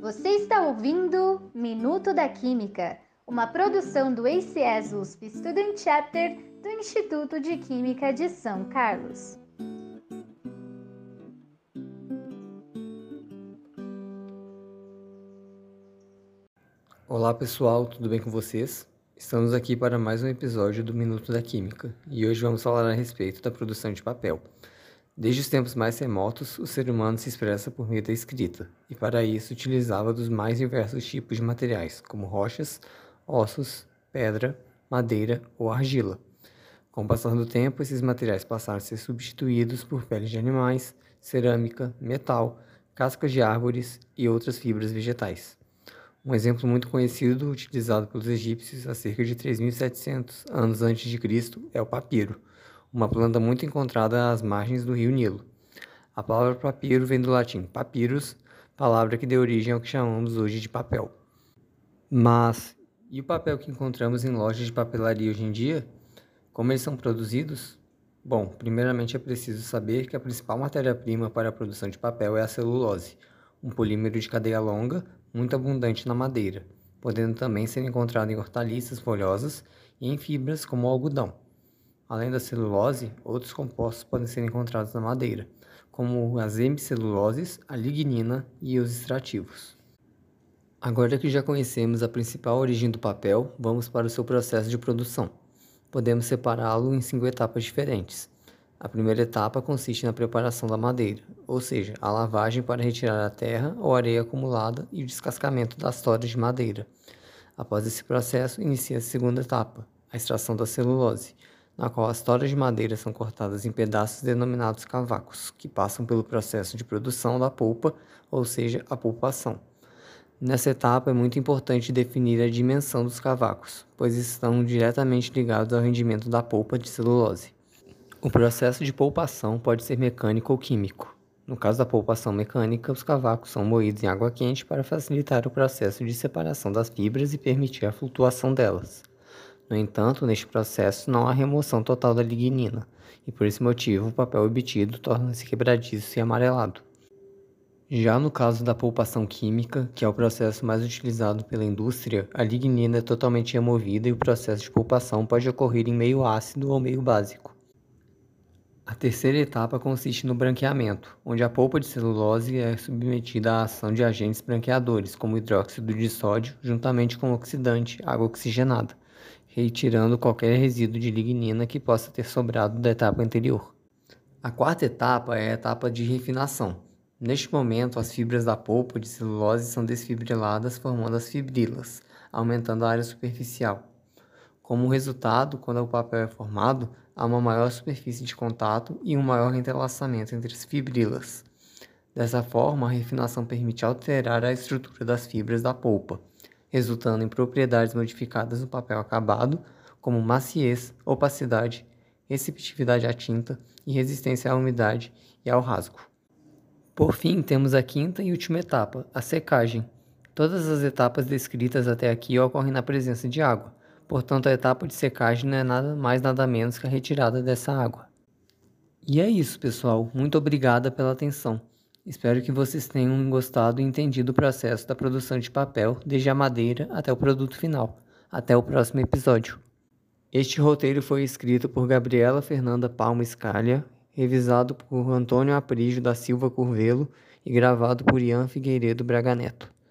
Você está ouvindo Minuto da Química, uma produção do ACS USP Student Chapter do Instituto de Química de São Carlos. Olá pessoal, tudo bem com vocês? Estamos aqui para mais um episódio do Minuto da Química e hoje vamos falar a respeito da produção de papel. Desde os tempos mais remotos, o ser humano se expressa por meio da escrita, e para isso utilizava dos mais diversos tipos de materiais, como rochas, ossos, pedra, madeira ou argila. Com o passar do tempo, esses materiais passaram a ser substituídos por peles de animais, cerâmica, metal, cascas de árvores e outras fibras vegetais. Um exemplo muito conhecido, utilizado pelos egípcios há cerca de 3.700 anos antes de Cristo, é o papiro uma planta muito encontrada às margens do rio Nilo. A palavra papiro vem do latim papyrus, palavra que deu origem ao que chamamos hoje de papel. Mas e o papel que encontramos em lojas de papelaria hoje em dia? Como eles são produzidos? Bom, primeiramente é preciso saber que a principal matéria-prima para a produção de papel é a celulose, um polímero de cadeia longa muito abundante na madeira, podendo também ser encontrado em hortaliças folhosas e em fibras como o algodão. Além da celulose, outros compostos podem ser encontrados na madeira, como as hemiceluloses, a lignina e os extrativos. Agora que já conhecemos a principal origem do papel, vamos para o seu processo de produção. Podemos separá-lo em cinco etapas diferentes. A primeira etapa consiste na preparação da madeira, ou seja, a lavagem para retirar a terra ou areia acumulada e o descascamento das toras de madeira. Após esse processo, inicia a segunda etapa, a extração da celulose, na qual as toras de madeira são cortadas em pedaços denominados cavacos, que passam pelo processo de produção da polpa, ou seja, a pulpação. Nessa etapa é muito importante definir a dimensão dos cavacos, pois estão diretamente ligados ao rendimento da polpa de celulose. O processo de polpação pode ser mecânico ou químico. No caso da polpação mecânica, os cavacos são moídos em água quente para facilitar o processo de separação das fibras e permitir a flutuação delas. No entanto, neste processo não há remoção total da lignina, e por esse motivo o papel obtido torna-se quebradiço e amarelado. Já no caso da polpação química, que é o processo mais utilizado pela indústria, a lignina é totalmente removida e o processo de polpação pode ocorrer em meio ácido ou meio básico. A terceira etapa consiste no branqueamento, onde a polpa de celulose é submetida à ação de agentes branqueadores, como hidróxido de sódio, juntamente com oxidante, água oxigenada, retirando qualquer resíduo de lignina que possa ter sobrado da etapa anterior. A quarta etapa é a etapa de refinação. Neste momento, as fibras da polpa de celulose são desfibriladas, formando as fibrilas, aumentando a área superficial. Como resultado, quando o papel é formado, há uma maior superfície de contato e um maior entrelaçamento entre as fibrilas. Dessa forma, a refinação permite alterar a estrutura das fibras da polpa, resultando em propriedades modificadas no papel acabado, como maciez, opacidade, receptividade à tinta e resistência à umidade e ao rasgo. Por fim, temos a quinta e última etapa, a secagem. Todas as etapas descritas até aqui ocorrem na presença de água, portanto, a etapa de secagem não é nada mais nada menos que a retirada dessa água. E é isso, pessoal. Muito obrigada pela atenção. Espero que vocês tenham gostado e entendido o processo da produção de papel, desde a madeira até o produto final. Até o próximo episódio. Este roteiro foi escrito por Gabriela Fernanda Palma Scalha, revisado por Antônio Aprígio da Silva Curvelo e gravado por Ian Figueiredo Braga Neto.